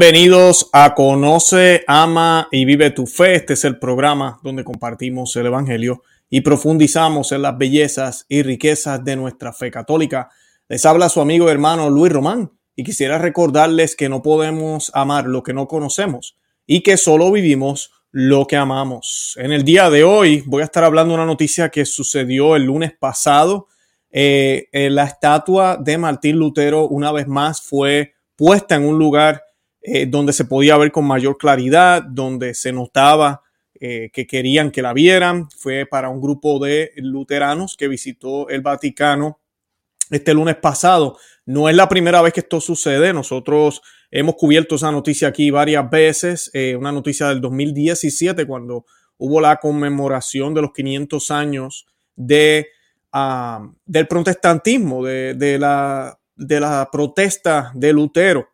Bienvenidos a Conoce, Ama y Vive tu Fe. Este es el programa donde compartimos el Evangelio y profundizamos en las bellezas y riquezas de nuestra fe católica. Les habla su amigo y hermano Luis Román y quisiera recordarles que no podemos amar lo que no conocemos y que solo vivimos lo que amamos. En el día de hoy voy a estar hablando de una noticia que sucedió el lunes pasado. Eh, eh, la estatua de Martín Lutero una vez más fue puesta en un lugar eh, donde se podía ver con mayor claridad, donde se notaba eh, que querían que la vieran. Fue para un grupo de luteranos que visitó el Vaticano este lunes pasado. No es la primera vez que esto sucede. Nosotros hemos cubierto esa noticia aquí varias veces. Eh, una noticia del 2017 cuando hubo la conmemoración de los 500 años de, ah, del protestantismo, de, de, la, de la protesta de Lutero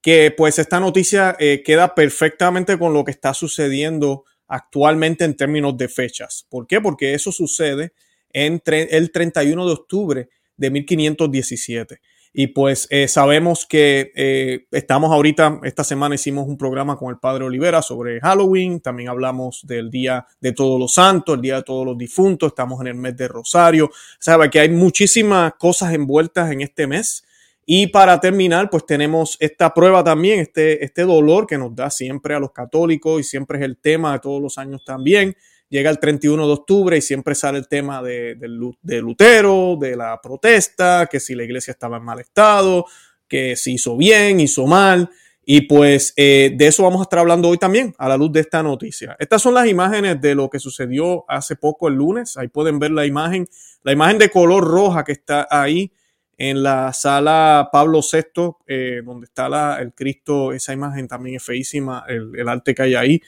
que pues esta noticia eh, queda perfectamente con lo que está sucediendo actualmente en términos de fechas. ¿Por qué? Porque eso sucede entre el 31 de octubre de 1517. Y pues eh, sabemos que eh, estamos ahorita, esta semana hicimos un programa con el padre Olivera sobre Halloween, también hablamos del Día de Todos los Santos, el Día de Todos los Difuntos, estamos en el mes de Rosario, sabe que hay muchísimas cosas envueltas en este mes y para terminar, pues tenemos esta prueba también, este, este dolor que nos da siempre a los católicos y siempre es el tema de todos los años también. Llega el 31 de octubre y siempre sale el tema de, de, Lutero, de la protesta, que si la iglesia estaba en mal estado, que si hizo bien, hizo mal. Y pues eh, de eso vamos a estar hablando hoy también a la luz de esta noticia. Estas son las imágenes de lo que sucedió hace poco el lunes. Ahí pueden ver la imagen, la imagen de color roja que está ahí en la sala Pablo VI, eh, donde está la, el Cristo, esa imagen también es feísima, el, arte que hay ahí,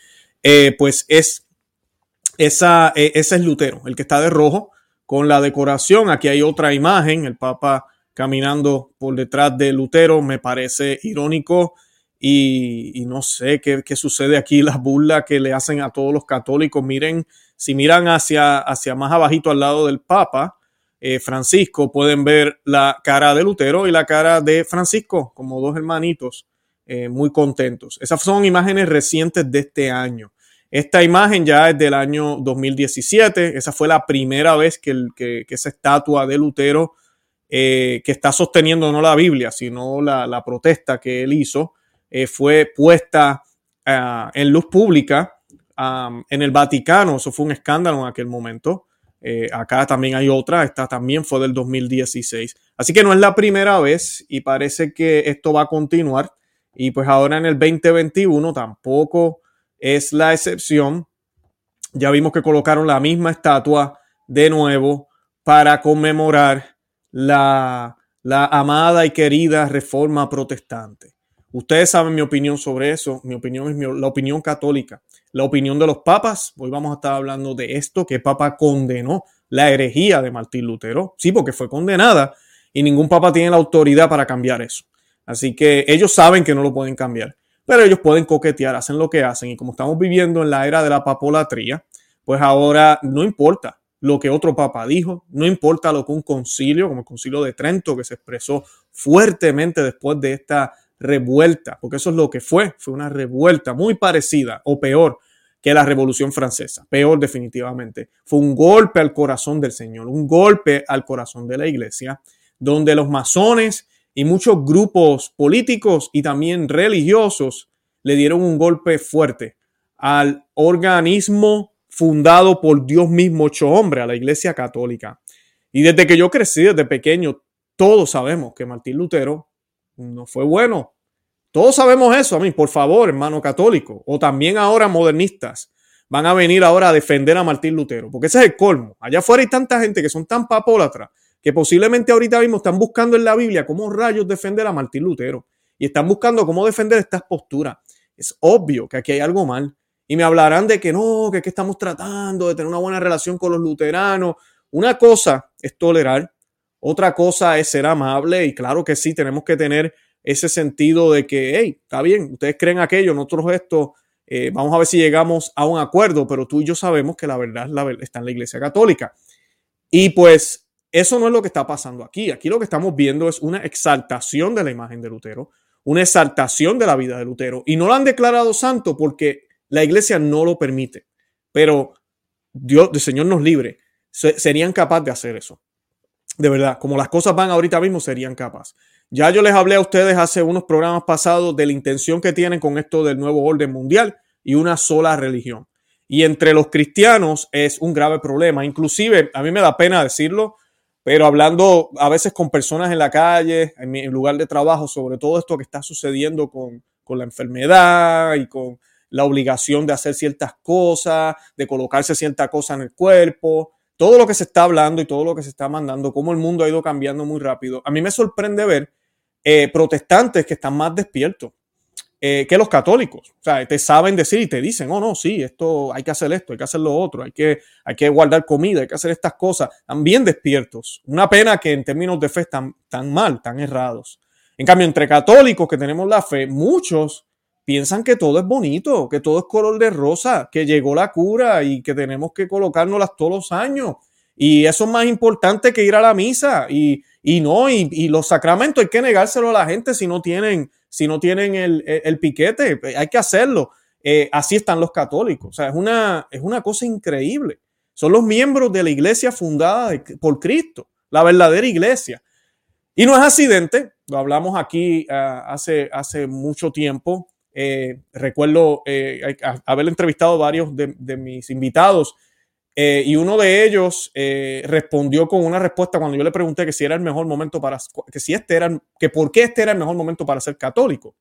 eh, pues es, esa, eh, ese es Lutero, el que está de rojo, con la decoración. Aquí hay otra imagen, el Papa caminando por detrás de Lutero, me parece irónico y, no sé qué, qué, sucede aquí, las burlas que le hacen a todos los católicos. Miren, si miran hacia, hacia más abajito al lado del Papa, eh, Francisco, pueden ver la cara de Lutero y la cara de Francisco como dos hermanitos eh, muy contentos. Esas son imágenes recientes de este año. Esta imagen ya es del año 2017. Esa fue la primera vez que, esa estatua de Lutero, eh, que está sosteniendo no la Biblia, sino la, protesta que él hizo, fue puesta ah, en luz pública en el Vaticano. Eso fue un escándalo en aquel momento. Eh, acá también hay otra, esta también fue del 2016. Así que no es la primera vez y parece que esto va a continuar. Y pues ahora en el 2021 tampoco es la excepción. Ya vimos que colocaron la misma estatua de nuevo para conmemorar la, la amada y querida reforma protestante. Ustedes saben mi opinión sobre eso. Mi opinión es la opinión católica. La opinión de los papas. Hoy vamos a estar hablando de esto, que Papa condenó la herejía de Martín Lutero. Sí, porque fue condenada y ningún papa tiene la autoridad para cambiar eso. Así que ellos saben que no lo pueden cambiar, pero ellos pueden coquetear, hacen lo que hacen. Y como estamos viviendo en la era de la papolatría, pues ahora no importa lo que otro papa dijo, no importa lo que un concilio, como el concilio de Trento, que se expresó fuertemente después de esta revuelta, porque eso es lo que fue, fue una revuelta muy parecida o peor que la Revolución Francesa, peor definitivamente. Fue un golpe al corazón del Señor, un golpe al corazón de la iglesia, donde los masones y muchos grupos políticos y también religiosos le dieron un golpe fuerte al organismo fundado por Dios mismo, ocho hombre, a la Iglesia Católica. Y desde que yo crecí, desde pequeño, todos sabemos que Martín Lutero no fue bueno. Todos sabemos eso, a mí, por favor, hermano católico, o también ahora modernistas, van a venir ahora a defender a Martín Lutero, porque ese es el colmo. Allá afuera hay tanta gente que son tan papólatras que posiblemente ahorita mismo están buscando en la Biblia cómo rayos defender a Martín Lutero y están buscando cómo defender estas posturas. Es obvio que aquí hay algo mal y me hablarán de que no, que aquí estamos tratando de tener una buena relación con los luteranos. Una cosa es tolerar otra cosa es ser amable y claro que sí, tenemos que tener ese sentido de que, hey, está bien, ustedes creen aquello, nosotros esto, eh, vamos a ver si llegamos a un acuerdo, pero tú y yo sabemos que la verdad, está en la Iglesia Católica. Y pues eso no es lo que está pasando aquí. Aquí lo que estamos viendo es una exaltación de la imagen de Lutero, una exaltación de la vida de Lutero. Y no lo han declarado santo porque la iglesia no lo permite. Pero Dios, el Señor nos libre, serían capaces de hacer eso. De verdad, como las cosas van ahorita mismo, serían capaces. Ya yo les hablé a ustedes hace unos programas pasados de la intención que tienen con esto del nuevo orden mundial y una sola religión. Y entre los cristianos es un grave problema. Inclusive, a mí me da pena decirlo, pero hablando a veces con personas en la calle, en mi lugar de trabajo, sobre todo esto que está sucediendo con, con la enfermedad y con la obligación de hacer ciertas cosas, de colocarse cierta cosa en el cuerpo, todo lo que se está hablando y todo lo que se está mandando, cómo el mundo ha ido cambiando muy rápido. A mí me sorprende ver eh, protestantes que están más despiertos eh, que los católicos. O sea, te saben decir y te dicen, oh no, sí, esto hay que hacer esto, hay que hacer lo otro, hay que, hay que guardar comida, hay que hacer estas cosas. Están bien despiertos. Una pena que en términos de fe están tan mal, tan errados. En cambio, entre católicos que tenemos la fe, muchos piensan que todo es bonito, que todo es color de rosa, que llegó la cura y que tenemos que colocárnoslas todos los años. Y eso es más importante que ir a la misa. Y, y no, y, y, los sacramentos hay que negárselo a la gente si no tienen, si no tienen el, el, piquete. Hay que hacerlo. Eh, así están los católicos. O sea, es una, es una cosa increíble. Son los miembros de la iglesia fundada por Cristo, la verdadera iglesia. Y no es accidente, lo hablamos aquí uh, hace, hace mucho tiempo, eh, recuerdo eh, haber entrevistado varios de, mis invitados eh, y uno de ellos respondió con una respuesta cuando yo le pregunté que si era el mejor momento para, que si este era, que por qué este era el mejor momento para ser católico.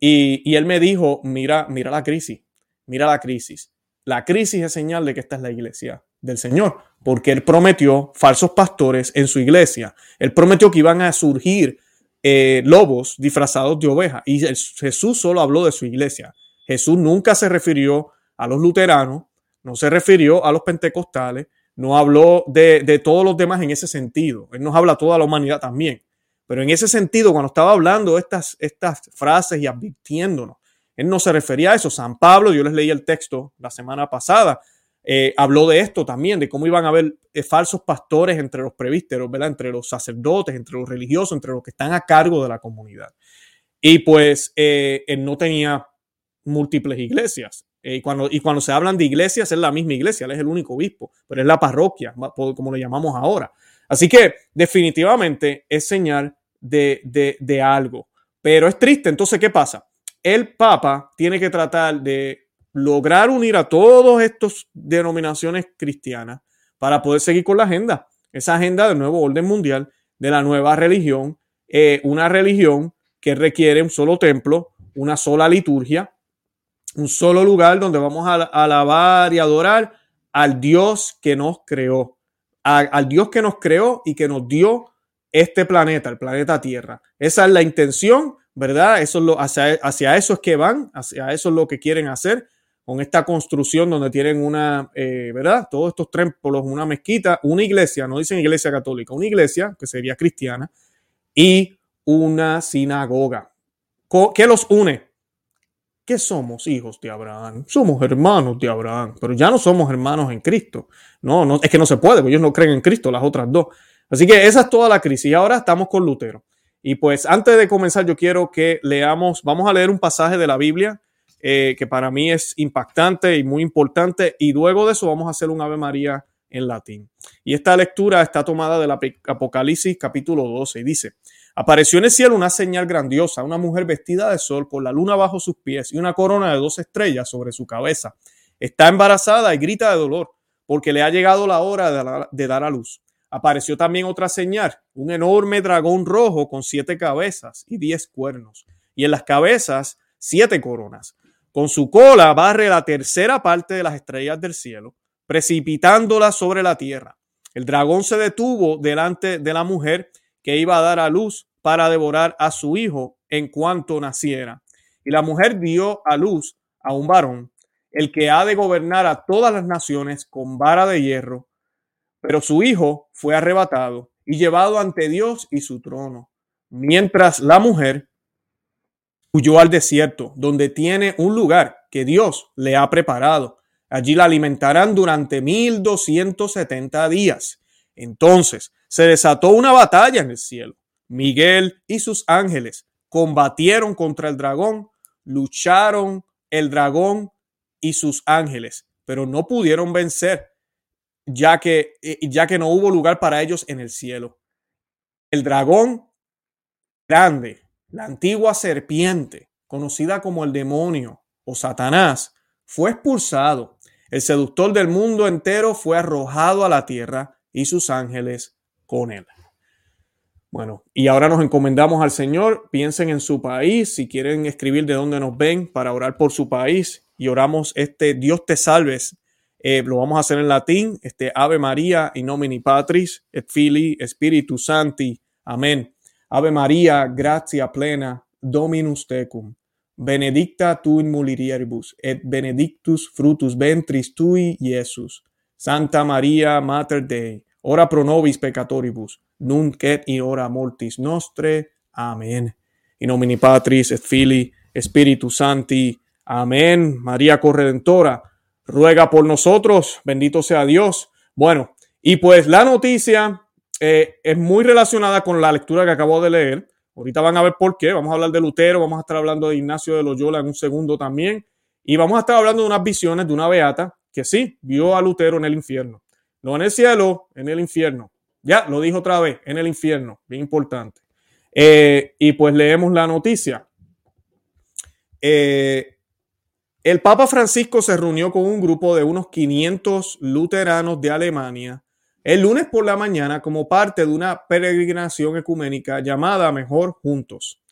Y, y él me dijo, mira, mira la crisis, mira la crisis. La crisis es señal de que esta es la iglesia del Señor, porque él prometió falsos pastores en su iglesia. Él prometió que iban a surgir eh, lobos disfrazados de oveja. Y Jesús solo habló de su iglesia. Jesús nunca se refirió a los luteranos, no se refirió a los pentecostales, no habló de, todos los demás en ese sentido. Él nos habla a toda la humanidad también. Pero en ese sentido, cuando estaba hablando estas, estas frases y advirtiéndonos, él no se refería a eso. San Pablo, yo les leí el texto la semana pasada, eh, habló de esto también, de cómo iban a haber eh, falsos pastores entre los prevísteros, ¿verdad? entre los sacerdotes, entre los religiosos, entre los que están a cargo de la comunidad. Y pues eh, él no tenía múltiples iglesias. y, cuando, y cuando se hablan de iglesias, es la misma iglesia, él es el único obispo, pero es la parroquia, como lo llamamos ahora. Así que definitivamente es señal de, de, de algo. Pero es triste, entonces, ¿qué pasa? El Papa tiene que tratar de lograr unir a todas estas denominaciones cristianas para poder seguir con la agenda, esa agenda del nuevo orden mundial, de la nueva religión, eh, una religión que requiere un solo templo, una sola liturgia, un solo lugar donde vamos a alabar y adorar al Dios que nos creó, al Dios que nos creó y que nos dio este planeta, el planeta Tierra. Esa es la intención, ¿verdad? Eso es hacia, hacia eso es que van, hacia eso es lo que quieren hacer con esta construcción donde tienen una, eh, ¿verdad? Todos estos templos, una mezquita, una iglesia, no dicen iglesia católica, una iglesia que sería cristiana y una sinagoga. ¿Qué los une? Que somos hijos de Abraham, somos hermanos de Abraham, pero ya no somos hermanos en Cristo. No, no, es que no se puede, porque ellos no creen en Cristo, las otras dos. Así que esa es toda la crisis. Y ahora estamos con Lutero. Y pues antes de comenzar, yo quiero que leamos, vamos a leer un pasaje de la Biblia eh, que para mí es impactante y muy importante. Y luego de eso vamos a hacer un Ave María en latín. Y esta lectura está tomada del Apocalipsis capítulo 12 y dice, apareció en el cielo una señal grandiosa, una mujer vestida de sol con la luna bajo sus pies y una corona de dos estrellas sobre su cabeza. Está embarazada y grita de dolor porque le ha llegado la hora de, dar a luz. Apareció también otra señal, un enorme dragón rojo con siete cabezas y diez cuernos, y en las cabezas siete coronas. Con su cola barre la tercera parte de las estrellas del cielo, precipitándolas sobre la tierra. El dragón se detuvo delante de la mujer que iba a dar a luz para devorar a su hijo en cuanto naciera. Y la mujer dio a luz a un varón, el que ha de gobernar a todas las naciones con vara de hierro. Pero su hijo fue arrebatado y llevado ante Dios y su trono, mientras la mujer huyó al desierto, donde tiene un lugar que Dios le ha preparado. Allí la alimentarán durante 1270 días. Entonces se desató una batalla en el cielo. Miguel y sus ángeles combatieron contra el dragón, lucharon el dragón y sus ángeles, pero no pudieron vencer, ya que, eh, ya que no hubo lugar para ellos en el cielo. El dragón grande, la antigua serpiente, conocida como el demonio o Satanás, fue expulsado. El seductor del mundo entero fue arrojado a la tierra y sus ángeles con él. Bueno, y ahora nos encomendamos al Señor. Piensen en su país, si quieren escribir de dónde nos ven para orar por su país y oramos este Dios te salves. Eh, lo vamos a hacer en latín, este Ave María in nomine Patris et Filii Spiritus Santi. Amén. Ave María, gratia plena, Dominus tecum. Benedicta tu in mulieribus et benedictus frutus ventris tui, Iesus. Santa María, Mater Dei, ora pro nobis peccatoribus nunc et in hora mortis nostre. Amén. In nomine Patris et Filii Spiritus Santi. Amén. María Corredentora, ruega por nosotros. Bendito sea Dios. Bueno, y pues la noticia eh, es muy relacionada con la lectura que acabo de leer. Ahorita van a ver por qué. Vamos a hablar de Lutero, vamos a estar hablando de Ignacio de Loyola en un segundo también. Y vamos a estar hablando de unas visiones de una beata que sí, vio a Lutero en el infierno. No en el cielo, en el infierno. Ya, lo dijo otra vez, en el infierno, bien importante. Eh, y pues leemos la noticia. Eh, el Papa Francisco se reunió con un grupo de unos 500 luteranos de Alemania el lunes por la mañana como parte de una peregrinación ecuménica llamada Mejor Juntos.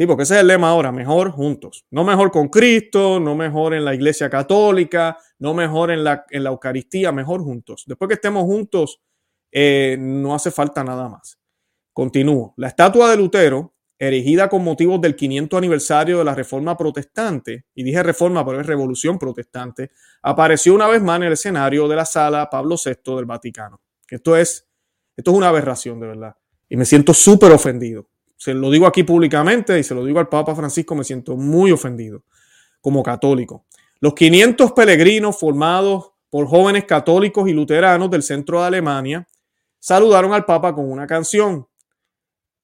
Sí, porque ese es el lema ahora, mejor juntos. No mejor con Cristo, no mejor en la iglesia católica, no mejor en la, en la Eucaristía, mejor juntos. Después que estemos juntos, eh, no hace falta nada más. Continúo. La estatua de Lutero, erigida con motivos del 500 aniversario de la Reforma Protestante, y dije Reforma, pero es Revolución Protestante, apareció una vez más en el escenario de la sala Pablo VI del Vaticano. Esto es, esto es una aberración, de verdad. Y me siento súper ofendido. Se lo digo aquí públicamente y se lo digo al Papa Francisco, me siento muy ofendido como católico. Los 500 peregrinos formados por jóvenes católicos y luteranos del centro de Alemania saludaron al Papa con una canción.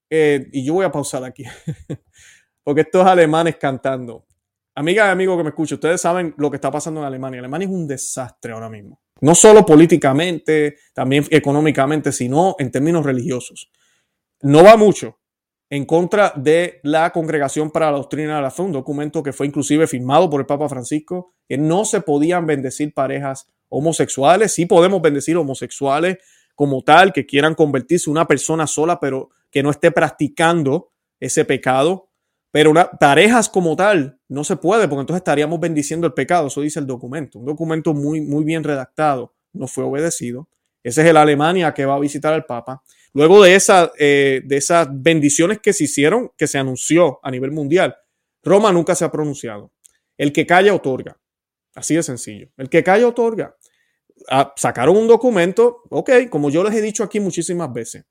Eh, y yo voy a pausar aquí, porque estos alemanes cantando. Amiga y amigo que me escucha, ustedes saben lo que está pasando en Alemania. Alemania es un desastre ahora mismo. No solo políticamente, también económicamente, sino en términos religiosos. No va mucho en contra de la Congregación para la Doctrina de la Fe, un documento que fue inclusive firmado por el Papa Francisco, que no se podían bendecir parejas homosexuales. Sí podemos bendecir homosexuales como tal, que quieran convertirse una persona sola, pero que no esté practicando ese pecado. Pero una, parejas como tal no se puede, porque entonces estaríamos bendiciendo el pecado. Eso dice el documento. Un documento muy, muy bien redactado. No fue obedecido. Ese es el Alemania que va a visitar al Papa. Luego de, esa, eh, de esas bendiciones que se hicieron, que se anunció a nivel mundial, Roma nunca se ha pronunciado. El que calla otorga. Así de sencillo. El que calla otorga. Ah, sacaron un documento, ok, como yo les he dicho aquí muchísimas veces.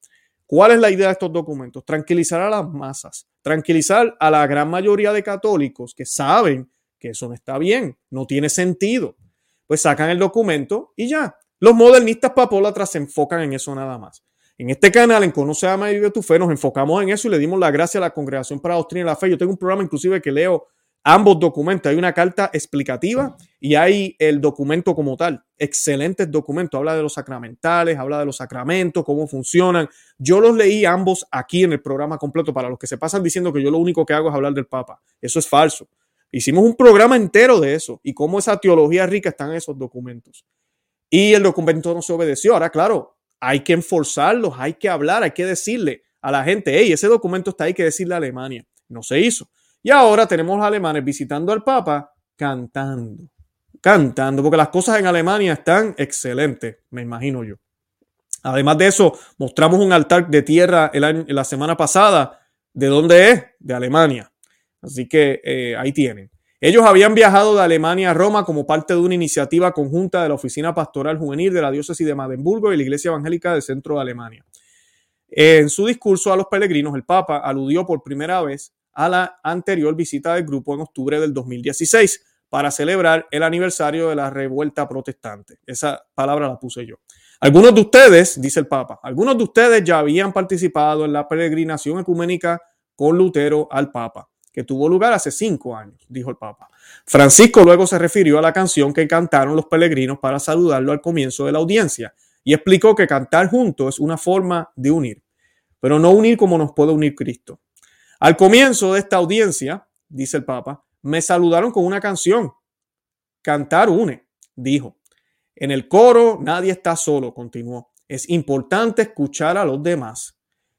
¿Cuál es la idea de estos documentos? Tranquilizar a las masas, tranquilizar a la gran mayoría de católicos que saben que eso no está bien, no tiene sentido. Pues sacan el documento y ya. Los modernistas papólatras se enfocan en eso nada más. En este canal, en Conoce, Ama y Vive tu Fe, nos enfocamos en eso y le dimos la gracia a la Congregación para la Doctrina y la Fe. Yo tengo un programa inclusive que leo ambos documentos. Hay una carta explicativa y hay el documento como tal. Excelentes documentos. Habla de los sacramentales, habla de los sacramentos, cómo funcionan. Yo los leí ambos aquí en el programa completo para los que se pasan diciendo que yo lo único que hago es hablar del Papa. Eso es falso. Hicimos un programa entero de eso y cómo esa teología rica está en esos documentos. Y el documento no se obedeció. Ahora, claro, hay que enforzarlos, hay que hablar, hay que decirle a la gente, hey, ese documento está ahí que decirle a Alemania. No se hizo. Y ahora tenemos a alemanes visitando al Papa cantando, cantando, porque las cosas en Alemania están excelentes, me imagino yo. Además de eso, mostramos un altar de tierra la semana pasada. ¿De dónde es? De Alemania. Así que eh, ahí tienen. Ellos habían viajado de Alemania a Roma como parte de una iniciativa conjunta de la Oficina Pastoral Juvenil de la Diócesis de Madenburgo y la Iglesia Evangélica del Centro de Alemania. En su discurso a los peregrinos, el Papa aludió por primera vez a la anterior visita del grupo en octubre del 2016 para celebrar el aniversario de la revuelta protestante. Esa palabra la puse yo. Algunos de ustedes, dice el Papa, algunos de ustedes ya habían participado en la peregrinación ecuménica con Lutero al Papa, que tuvo lugar hace cinco años, dijo el Papa. Francisco luego se refirió a la canción que cantaron los peregrinos para saludarlo al comienzo de la audiencia y explicó que cantar juntos es una forma de unir, pero no unir como nos puede unir Cristo. Al comienzo de esta audiencia, dice el Papa, me saludaron con una canción. Cantar une, dijo. En el coro nadie está solo, continuó. Es importante escuchar a los demás.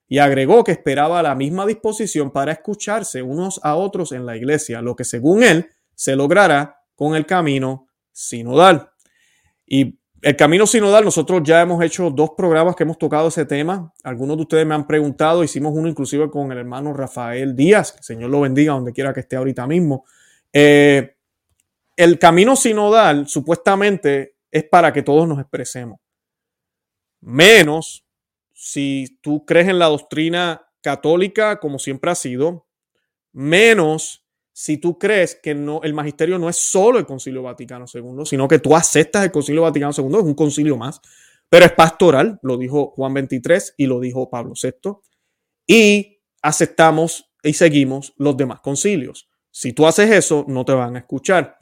Y agregó que esperaba la misma disposición para escucharse unos a otros en la iglesia, lo que según él se logrará con el camino sinodal. Y el camino sinodal, nosotros ya hemos hecho dos programas que hemos tocado ese tema. Algunos de ustedes me han preguntado, hicimos uno inclusive con el hermano Rafael Díaz, que el Señor lo bendiga donde quiera que esté ahorita mismo. Eh, el camino sinodal supuestamente es para que todos nos expresemos. Menos si tú crees en la doctrina católica como siempre ha sido, menos si tú crees que no, el magisterio no es solo el Concilio Vaticano II, sino que tú aceptas el Concilio Vaticano II, es un concilio más, pero es pastoral, lo dijo Juan 23 y lo dijo Pablo VI, y aceptamos y seguimos los demás concilios. Si tú haces eso, no te van a escuchar.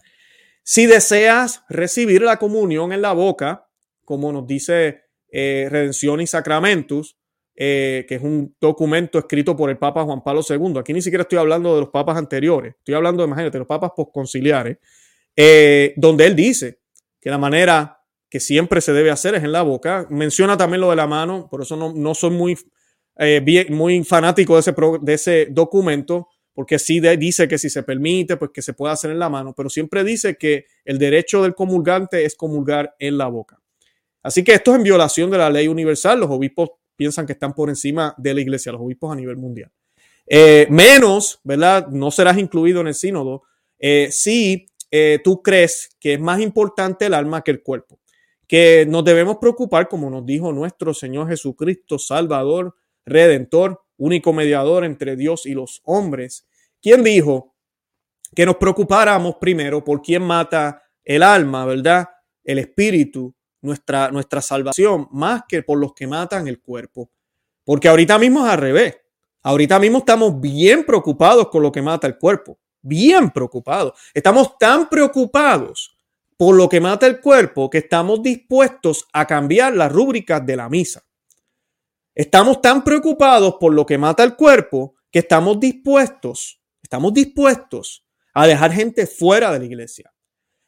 Si deseas recibir la comunión en la boca, como nos dice eh, Redención y Sacramentus, eh, que es un documento escrito por el Papa Juan Pablo II. Aquí ni siquiera estoy hablando de los papas anteriores, estoy hablando, de, imagínate, los papas postconciliares, eh, donde él dice que la manera que siempre se debe hacer es en la boca. Menciona también lo de la mano, por eso no, no soy muy, eh, muy fanático de ese, de ese documento, porque sí dice que si se permite, pues que se puede hacer en la mano, pero siempre dice que el derecho del comulgante es comulgar en la boca. Así que esto es en violación de la ley universal. Los obispos piensan que están por encima de la iglesia, los obispos a nivel mundial. Eh, menos, ¿verdad? No serás incluido en el sínodo eh, si eh, tú crees que es más importante el alma que el cuerpo. Que nos debemos preocupar, como nos dijo nuestro Señor Jesucristo, Salvador, Redentor, único mediador entre Dios y los hombres, quien dijo que nos preocupáramos primero por quién mata el alma, ¿verdad? El espíritu nuestra, nuestra salvación más que por los que matan el cuerpo. Porque ahorita mismo es al revés. Ahorita mismo estamos bien preocupados con lo que mata el cuerpo. Bien preocupados. Estamos tan preocupados por lo que mata el cuerpo que estamos dispuestos a cambiar las rúbricas de la misa. Estamos tan preocupados por lo que mata el cuerpo que estamos dispuestos, estamos dispuestos a dejar gente fuera de la iglesia.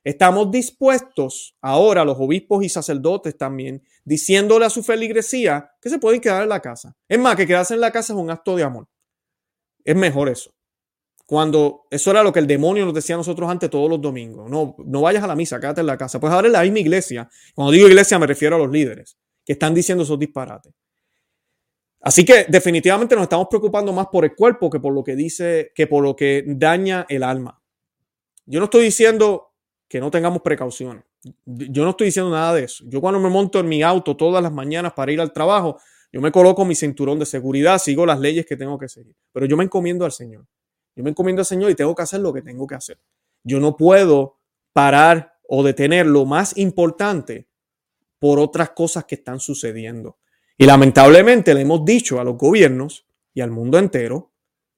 Estamos dispuestos ahora, los obispos y sacerdotes también, diciéndole a su feligresía que se pueden quedar en la casa. Es más, que quedarse en la casa es un acto de amor. Es mejor eso. Cuando eso era lo que el demonio nos decía a nosotros antes todos los domingos. No, no vayas a la misa, quédate en la casa. Pues ahora es la misma iglesia. Cuando digo iglesia me refiero a los líderes que están diciendo esos disparates. Así que definitivamente nos estamos preocupando más por el cuerpo que por lo que dice, que por lo que daña el alma. Yo no estoy diciendo que no tengamos precauciones. Yo no estoy diciendo nada de eso. Yo cuando me monto en mi auto todas las mañanas para ir al trabajo, yo me coloco mi cinturón de seguridad, sigo las leyes que tengo que seguir. Pero yo me encomiendo al Señor. Yo me encomiendo al Señor y tengo que hacer lo que tengo que hacer. Yo no puedo parar o detener lo más importante por otras cosas que están sucediendo. Y lamentablemente le hemos dicho a los gobiernos y al mundo entero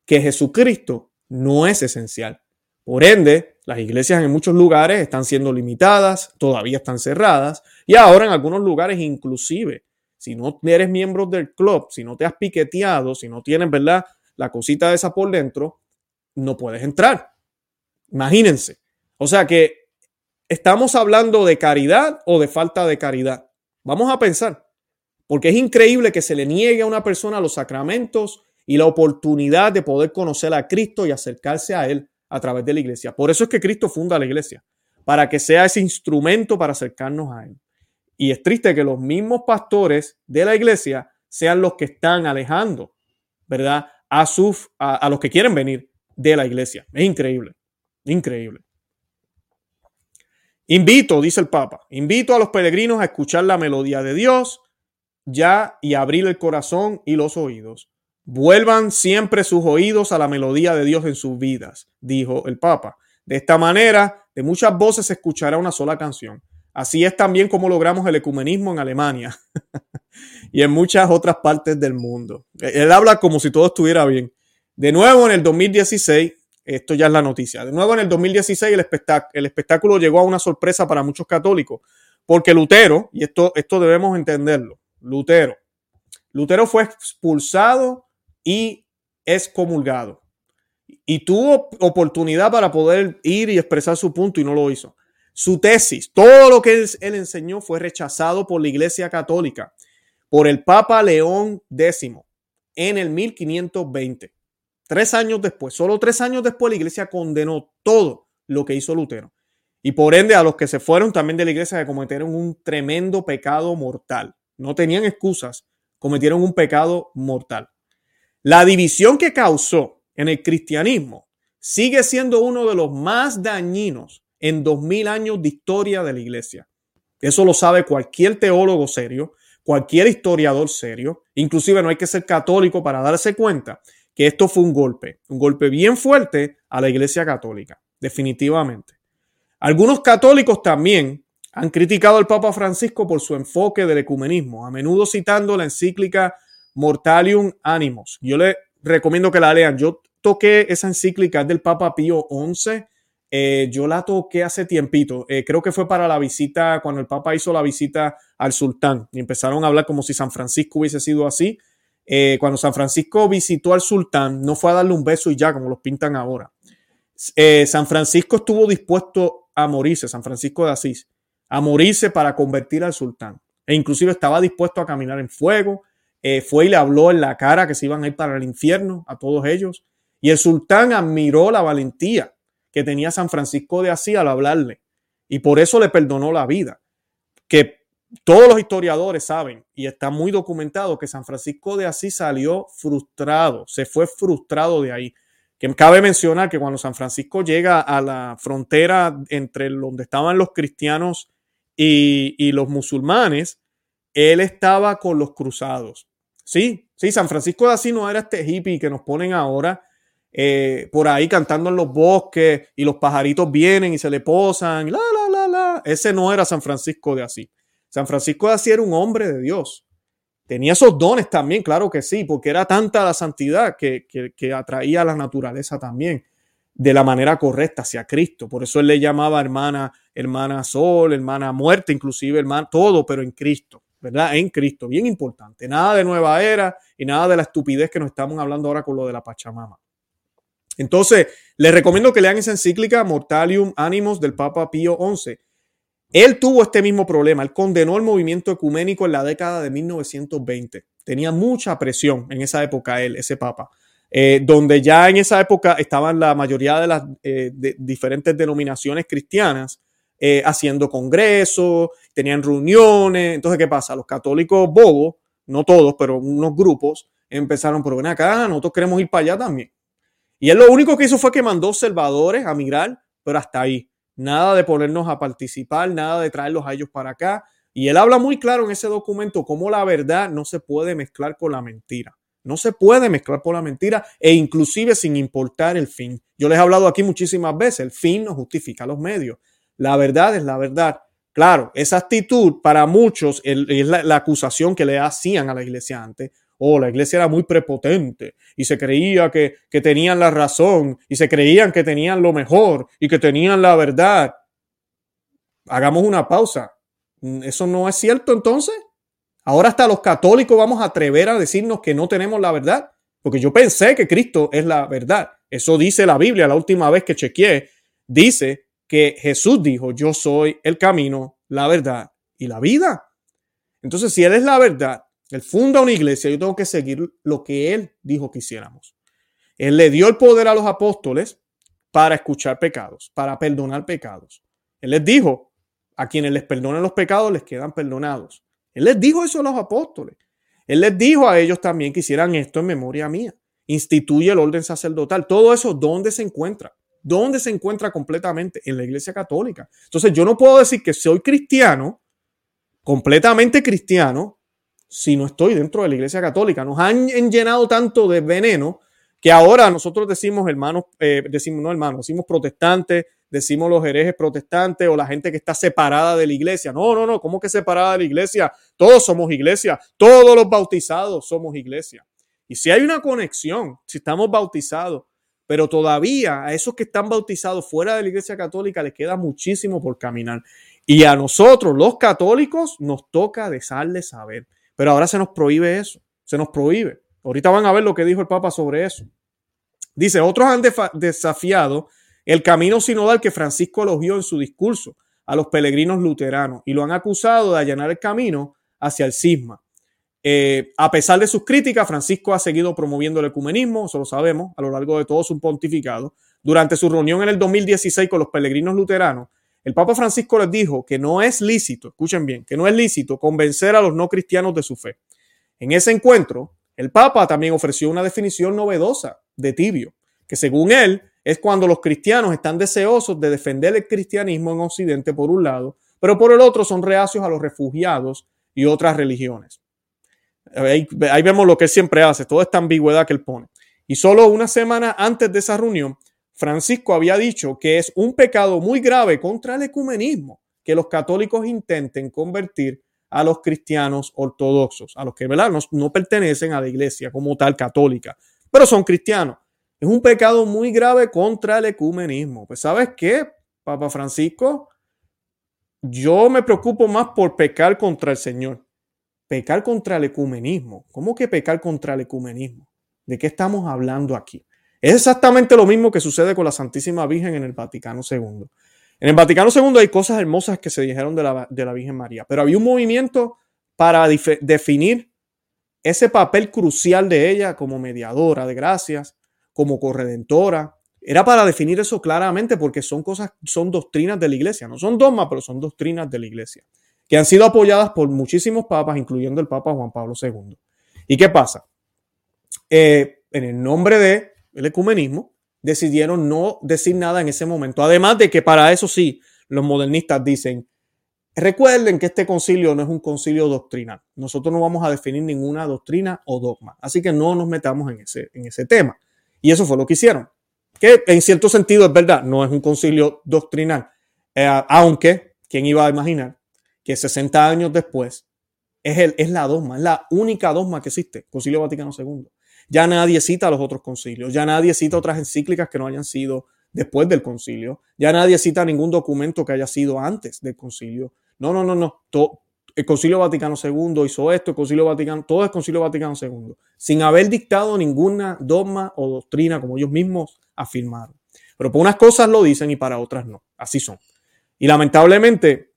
que Jesucristo no es esencial. Por ende, las iglesias en muchos lugares están siendo limitadas, todavía están cerradas y ahora en algunos lugares inclusive, si no eres miembro del club, si no te has piqueteado, si no tienes, ¿verdad? La cosita esa por dentro, no puedes entrar. Imagínense. O sea que estamos hablando de caridad o de falta de caridad. Vamos a pensar, porque es increíble que se le niegue a una persona los sacramentos y la oportunidad de poder conocer a Cristo y acercarse a Él a través de la iglesia. Por eso es que Cristo funda la iglesia, para que sea ese instrumento para acercarnos a Él. Y es triste que los mismos pastores de la iglesia sean los que están alejando, ¿verdad? A, sus, a, los que quieren venir de la iglesia. Es increíble, increíble. Invito, dice el Papa, invito a los peregrinos a escuchar la melodía de Dios ya y abrir el corazón y los oídos Vuelvan siempre sus oídos a la melodía de Dios en sus vidas, dijo el Papa. De esta manera, de muchas voces se escuchará una sola canción. Así es también como logramos el ecumenismo en Alemania y en muchas otras partes del mundo. Él habla como si todo estuviera bien. De nuevo en el 2016, esto ya es la noticia, de nuevo en el 2016 el, el espectáculo llegó a una sorpresa para muchos católicos, porque Lutero, y esto, esto debemos entenderlo, Lutero, Lutero fue expulsado y excomulgado. Y tuvo oportunidad para poder ir y expresar su punto y no lo hizo. Su tesis, todo lo que él, enseñó fue rechazado por la Iglesia Católica, por el Papa León X en el 1520. Tres años después, solo tres años después, la Iglesia condenó todo lo que hizo Lutero. Y por ende, a los que se fueron también de la Iglesia que cometieron un tremendo pecado mortal. No tenían excusas, cometieron un pecado mortal. La división que causó en el cristianismo sigue siendo uno de los más dañinos en dos mil años de historia de la iglesia. Eso lo sabe cualquier teólogo serio, cualquier historiador serio. Inclusive no hay que ser católico para darse cuenta que esto fue un golpe, un golpe bien fuerte a la iglesia católica, definitivamente. Algunos católicos también han criticado al Papa Francisco por su enfoque del ecumenismo, a menudo citando la encíclica Mortalium Animos. Yo le recomiendo que la lean. Yo toqué esa encíclica del Papa Pío XI. Eh, yo la toqué hace tiempito. Eh, creo que fue para la visita, cuando el Papa hizo la visita al sultán y empezaron a hablar como si San Francisco hubiese sido así. Eh, cuando San Francisco visitó al sultán, no fue a darle un beso y ya, como los pintan ahora. San Francisco estuvo dispuesto a morirse, San Francisco de Asís, a morirse para convertir al sultán. E inclusive estaba dispuesto a caminar en fuego, eh, fue y le habló en la cara que se iban a ir para el infierno a todos ellos. Y el sultán admiró la valentía que tenía San Francisco de Asís al hablarle. Y por eso le perdonó la vida. Que todos los historiadores saben, y está muy documentado, que San Francisco de Asís salió frustrado, se fue frustrado de ahí. Que cabe mencionar que cuando San Francisco llega a la frontera entre donde estaban los cristianos y, y los musulmanes, él estaba con los cruzados. Sí, sí, San Francisco de Asís no era este hippie que nos ponen ahora eh, por ahí cantando en los bosques y los pajaritos vienen y se le posan, la, la, la, la. Ese no era San Francisco de Asís. San Francisco de Asís era un hombre de Dios. Tenía esos dones también, claro que sí, porque era tanta la santidad que, que, atraía a la naturaleza también de la manera correcta hacia Cristo. Por eso él le llamaba hermana, hermana sol, hermana muerte, inclusive hermana, todo, pero en Cristo. ¿Verdad? En Cristo, bien importante. Nada de nueva era y nada de la estupidez que nos estamos hablando ahora con lo de la Pachamama. Entonces, les recomiendo que lean esa encíclica Mortalium Animos del Papa Pío XI. Él tuvo este mismo problema. Él condenó el movimiento ecuménico en la década de 1920. Tenía mucha presión en esa época él, ese papa, eh, donde ya en esa época estaban la mayoría de las eh, diferentes denominaciones cristianas eh, haciendo congresos, tenían reuniones. Entonces, ¿qué pasa? Los católicos bobos, no todos, pero unos grupos, empezaron, pero ven acá, nosotros queremos ir para allá también. Y él lo único que hizo fue que mandó observadores a migrar, pero hasta ahí. Nada de ponernos a participar, nada de traerlos a ellos para acá. Y él habla muy claro en ese documento cómo la verdad no se puede mezclar con la mentira. No se puede mezclar con la mentira e inclusive sin importar el fin. Yo les he hablado aquí muchísimas veces, el fin no justifica los medios. La verdad es la verdad. Claro, esa actitud para muchos es la, acusación que le hacían a la iglesia antes. Oh, la iglesia era muy prepotente y se creía que, que tenían la razón y se creían que tenían lo mejor y que tenían la verdad. Hagamos una pausa. ¿Eso no es cierto entonces? Ahora hasta los católicos vamos a atrever a decirnos que no tenemos la verdad, porque yo pensé que Cristo es la verdad. Eso dice la Biblia la última vez que chequeé. Dice que Jesús dijo, yo soy el camino, la verdad y la vida. Entonces, si Él es la verdad, Él funda una iglesia, yo tengo que seguir lo que Él dijo que hiciéramos. Él le dio el poder a los apóstoles para escuchar pecados, para perdonar pecados. Él les dijo, a quienes les perdonan los pecados les quedan perdonados. Él les dijo eso a los apóstoles. Él les dijo a ellos también que hicieran esto en memoria mía. Instituye el orden sacerdotal. Todo eso, ¿dónde se encuentra? ¿Dónde se encuentra completamente? En la iglesia católica. Entonces yo no puedo decir que soy cristiano, completamente cristiano, si no estoy dentro de la iglesia católica. Nos han llenado tanto de veneno que ahora nosotros decimos hermanos, eh, decimos no hermanos, decimos protestantes, decimos los herejes protestantes o la gente que está separada de la iglesia. No, no, no, ¿cómo que separada de la iglesia? Todos somos iglesia, todos los bautizados somos iglesia. Y si hay una conexión, si estamos bautizados, pero todavía a esos que están bautizados fuera de la Iglesia Católica les queda muchísimo por caminar. Y a nosotros, los católicos, nos toca dejarles saber. Pero ahora se nos prohíbe eso, se nos prohíbe. Ahorita van a ver lo que dijo el Papa sobre eso. Dice, otros han desafiado el camino sinodal que Francisco elogió en su discurso a los peregrinos luteranos y lo han acusado de allanar el camino hacia el cisma. Eh, a pesar de sus críticas, Francisco ha seguido promoviendo el ecumenismo, eso lo sabemos, a lo largo de todo su pontificado. Durante su reunión en el 2016 con los peregrinos luteranos, el Papa Francisco les dijo que no es lícito, escuchen bien, que no es lícito convencer a los no cristianos de su fe. En ese encuentro, el Papa también ofreció una definición novedosa de tibio, que según él es cuando los cristianos están deseosos de defender el cristianismo en Occidente por un lado, pero por el otro son reacios a los refugiados y otras religiones. Ahí, vemos lo que él siempre hace, toda esta ambigüedad que él pone. Y solo una semana antes de esa reunión, Francisco había dicho que es un pecado muy grave contra el ecumenismo que los católicos intenten convertir a los cristianos ortodoxos, a los que. No, no pertenecen a la iglesia como tal católica, pero son cristianos. Es un pecado muy grave contra el ecumenismo. Pues sabes qué, Papa Francisco, yo me preocupo más por pecar contra el Señor. Pecar contra el ecumenismo. ¿Cómo que pecar contra el ecumenismo? ¿De qué estamos hablando aquí? Es exactamente lo mismo que sucede con la Santísima Virgen en el Vaticano II. En el Vaticano II hay cosas hermosas que se dijeron de la, de la Virgen María, pero había un movimiento para definir ese papel crucial de ella como mediadora de gracias, como corredentora, era para definir eso claramente porque son cosas, son doctrinas de la iglesia, no son dogmas, pero son doctrinas de la iglesia, que han sido apoyadas por muchísimos papas, incluyendo el Papa Juan Pablo II. ¿Y qué pasa? Eh, en el nombre del el ecumenismo, decidieron no decir nada en ese momento. Además de que para eso sí, los modernistas dicen, recuerden que este concilio no es un concilio doctrinal. Nosotros no vamos a definir ninguna doctrina o dogma. Así que no nos metamos en ese, en ese tema. Y eso fue lo que hicieron que en cierto sentido es verdad, no es un concilio doctrinal, eh, aunque, ¿quién iba a imaginar que 60 años después es, el, es la dogma, es la única dogma que existe, Concilio Vaticano II? Ya nadie cita los otros concilios, ya nadie cita otras encíclicas que no hayan sido después del concilio, ya nadie cita ningún documento que haya sido antes del concilio. No, no, no, no el Concilio Vaticano II hizo esto, el Concilio Vaticano, todo es Concilio Vaticano II, sin haber dictado ninguna dogma o doctrina como ellos mismos afirmaron. Pero por unas cosas lo dicen y para otras no. Así son. Y lamentablemente,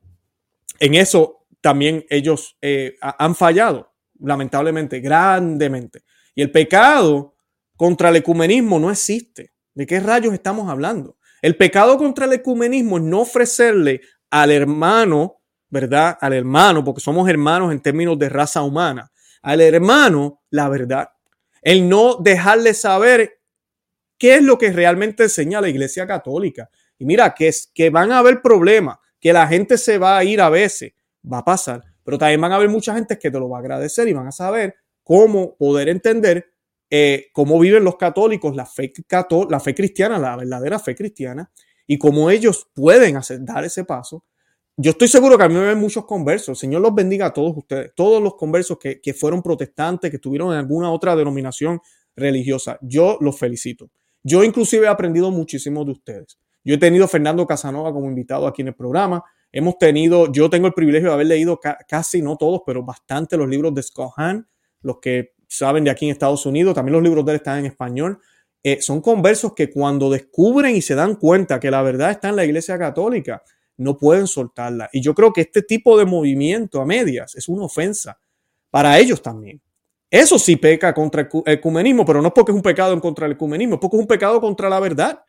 en eso también ellos eh, han fallado, lamentablemente, grandemente. Y el pecado contra el ecumenismo no existe. ¿De qué rayos estamos hablando? El pecado contra el ecumenismo es no ofrecerle al hermano ¿verdad? Al hermano, porque somos hermanos en términos de raza humana, al hermano la verdad. El no dejarle saber qué es lo que realmente enseña la Iglesia Católica. Y mira, que, es, que van a haber problemas, que la gente se va a ir a veces, va a pasar, pero también van a haber mucha gente que te lo va a agradecer y van a saber cómo poder entender eh, cómo viven los católicos, la fe, la fe cristiana, la verdadera fe cristiana, y cómo ellos pueden hacer, dar ese paso yo estoy seguro que a mí me ven muchos conversos. Señor los bendiga a todos ustedes, todos los conversos que, fueron protestantes, que estuvieron en alguna otra denominación religiosa. Yo los felicito. Yo inclusive he aprendido muchísimo de ustedes. Yo he tenido a Fernando Casanova como invitado aquí en el programa. Hemos tenido, yo tengo el privilegio de haber leído casi, no todos, pero bastante los libros de Scott Hahn, los que saben de aquí en Estados Unidos. También los libros de él están en español. Eh, son conversos que cuando descubren y se dan cuenta que la verdad está en la Iglesia Católica, no pueden soltarla. Y yo creo que este tipo de movimiento a medias es una ofensa para ellos también. Eso sí peca contra el ecumenismo, pero no es porque es un pecado en contra del ecumenismo, es porque es un pecado contra la verdad.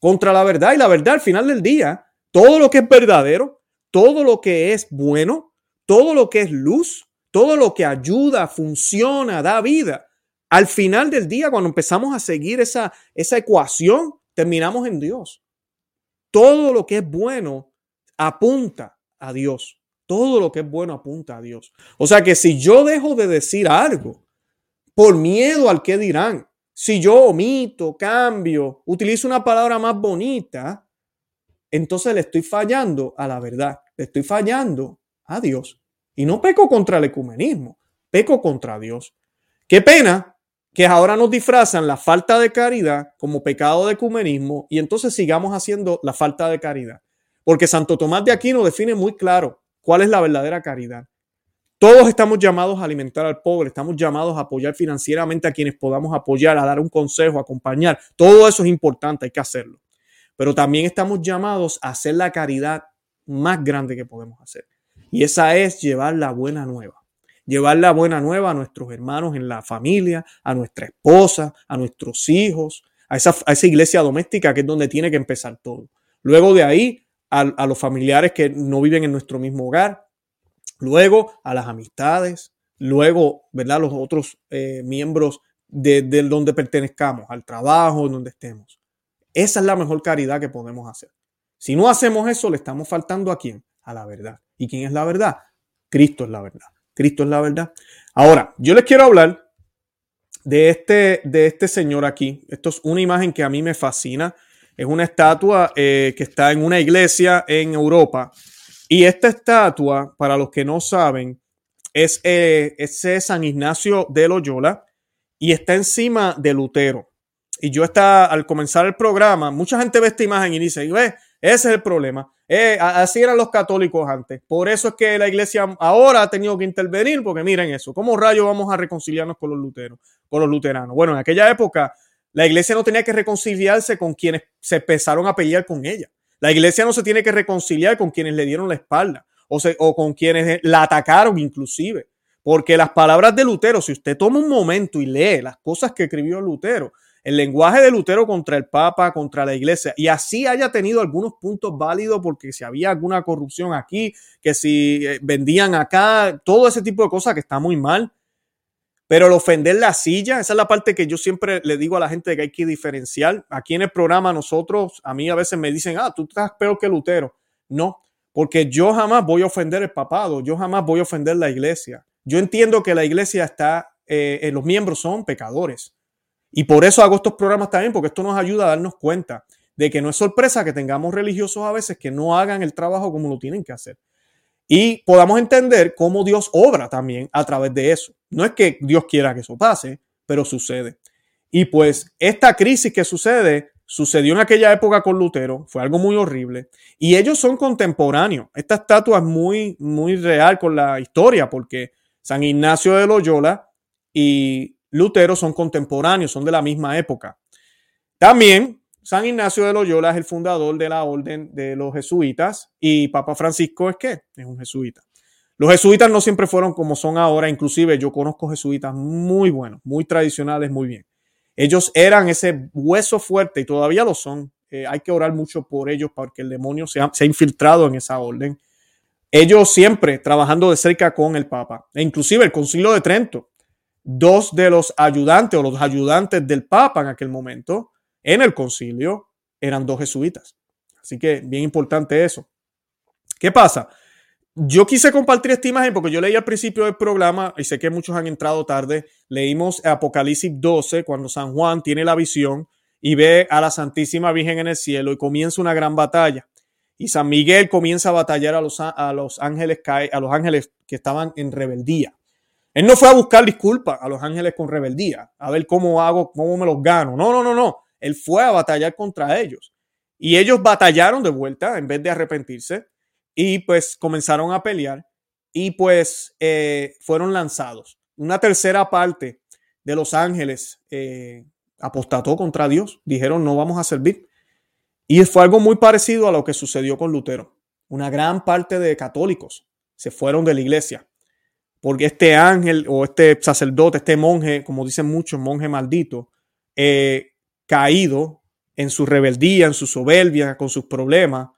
Contra la verdad y la verdad al final del día, todo lo que es verdadero, todo lo que es bueno, todo lo que es luz, todo lo que ayuda, funciona, da vida. Al final del día, cuando empezamos a seguir esa, esa ecuación, terminamos en Dios. Todo lo que es bueno apunta a Dios. Todo lo que es bueno apunta a Dios. O sea que si yo dejo de decir algo por miedo al que dirán, si yo omito, cambio, utilizo una palabra más bonita, entonces le estoy fallando a la verdad, le estoy fallando a Dios. Y no peco contra el ecumenismo, peco contra Dios. Qué pena que ahora nos disfrazan la falta de caridad como pecado de ecumenismo y entonces sigamos haciendo la falta de caridad. Porque Santo Tomás de Aquino define muy claro cuál es la verdadera caridad. Todos estamos llamados a alimentar al pobre, estamos llamados a apoyar financieramente a quienes podamos apoyar, a dar un consejo, a acompañar. Todo eso es importante, hay que hacerlo. Pero también estamos llamados a hacer la caridad más grande que podemos hacer. Y esa es llevar la buena nueva. Llevar la buena nueva a nuestros hermanos en la familia, a nuestra esposa, a nuestros hijos, a esa, a esa iglesia doméstica que es donde tiene que empezar todo. Luego de ahí, a, a los familiares que no viven en nuestro mismo hogar, luego a las amistades, luego, ¿verdad? Los otros eh, miembros de, donde pertenezcamos, al trabajo, donde estemos. Esa es la mejor caridad que podemos hacer. Si no hacemos eso, le estamos faltando a quién? A la verdad. ¿Y quién es la verdad? Cristo es la verdad. Cristo es la verdad. Ahora, yo les quiero hablar de este, de este señor aquí. Esto es una imagen que a mí me fascina. Es una estatua eh, que está en una iglesia en Europa y esta estatua, para los que no saben, es eh, San Ignacio de Loyola y está encima de Lutero. Y yo está al comenzar el programa, mucha gente ve esta imagen y dice, ve, ese es el problema. Eh, así eran los católicos antes. Por eso es que la iglesia ahora ha tenido que intervenir, porque miren eso, ¿cómo rayos vamos a reconciliarnos con los luteros, con los luteranos? Bueno, en aquella época la iglesia no tenía que reconciliarse con quienes se empezaron a pelear con ella. La iglesia no se tiene que reconciliar con quienes le dieron la espalda o, o con quienes la atacaron inclusive. Porque las palabras de Lutero, si usted toma un momento y lee las cosas que escribió Lutero, el lenguaje de Lutero contra el Papa, contra la Iglesia, y así haya tenido algunos puntos válidos porque si había alguna corrupción aquí, que si eh, vendían acá, todo ese tipo de cosas que está muy mal, pero el ofender la silla, esa es la parte que yo siempre le digo a la gente que hay que diferenciar. Aquí en el programa nosotros, a mí a veces me dicen, ah, tú estás peor que Lutero. No, porque yo jamás voy a ofender el papado, yo jamás voy a ofender la iglesia. Yo entiendo que la iglesia está, eh, eh, los miembros son pecadores. Y por eso hago estos programas también, porque esto nos ayuda a darnos cuenta de que no es sorpresa que tengamos religiosos a veces que no hagan el trabajo como lo tienen que hacer y podamos entender cómo Dios obra también a través de eso. No es que Dios quiera que eso pase, pero sucede. Y pues esta crisis que sucede sucedió en aquella época con Lutero, fue algo muy horrible. Y ellos son contemporáneos. Esta estatua es muy, muy real con la historia, porque San Ignacio de Loyola y Lutero son contemporáneos, son de la misma época. También San Ignacio de Loyola es el fundador de la orden de los jesuitas y Papa Francisco es qué? Es un jesuita. Los jesuitas no siempre fueron como son ahora, inclusive yo conozco jesuitas muy buenos, muy tradicionales, muy bien. Ellos eran ese hueso fuerte y todavía lo son. Eh, hay que orar mucho por ellos porque el demonio se ha, se ha infiltrado en esa orden. Ellos siempre trabajando de cerca con el Papa. E inclusive el Concilio de Trento, dos de los ayudantes o los ayudantes del Papa en aquel momento, en el concilio eran dos jesuitas. Así que bien importante eso. ¿Qué pasa? Yo quise compartir esta imagen porque yo leí al principio del programa y sé que muchos han entrado tarde. Leímos Apocalipsis 12 cuando San Juan tiene la visión y ve a la Santísima Virgen en el cielo y comienza una gran batalla. Y San Miguel comienza a batallar a los, a los ángeles a los ángeles que estaban en rebeldía. Él no fue a buscar disculpas a los ángeles con rebeldía, a ver cómo hago, cómo me los gano. No, no, no, no. Él fue a batallar contra ellos. Y ellos batallaron de vuelta en vez de arrepentirse y pues comenzaron a pelear y pues eh, fueron lanzados. Una tercera parte de los ángeles eh, apostató contra Dios, dijeron no vamos a servir. Y fue algo muy parecido a lo que sucedió con Lutero. Una gran parte de católicos se fueron de la iglesia porque este ángel o este sacerdote, este monje, como dicen muchos, monje maldito, eh, caído en su rebeldía, en su soberbia, con sus problemas,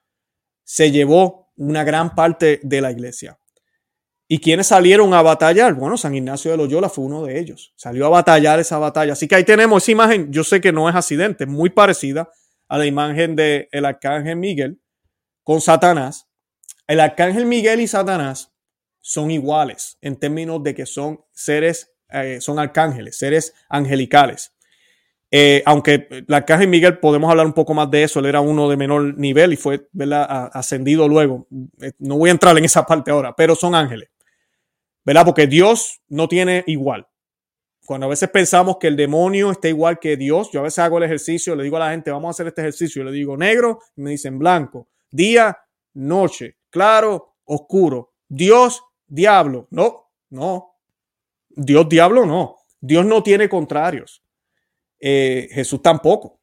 se llevó una gran parte de la iglesia. ¿Y quiénes salieron a batallar? Bueno, San Ignacio de Loyola fue uno de ellos. Salió a batallar esa batalla. Así que ahí tenemos esa imagen. Yo sé que no es accidente, muy parecida a la imagen del el arcángel Miguel con Satanás. El arcángel Miguel y Satanás son iguales en términos de que son seres, eh, son arcángeles, seres angelicales. Eh, aunque la caja de Miguel podemos hablar un poco más de eso, él era uno de menor nivel y fue ascendido luego. Eh, no voy a entrar en esa parte ahora, pero son ángeles, ¿verdad? Porque Dios no tiene igual. cuando a veces pensamos que el demonio está igual que Dios, yo a veces hago el ejercicio, le digo a la gente, vamos a hacer este ejercicio, le digo negro y me dicen blanco, día, noche, claro, oscuro, Dios, diablo. No, no, Dios, diablo, no. Dios no tiene contrarios. Eh, Jesús tampoco.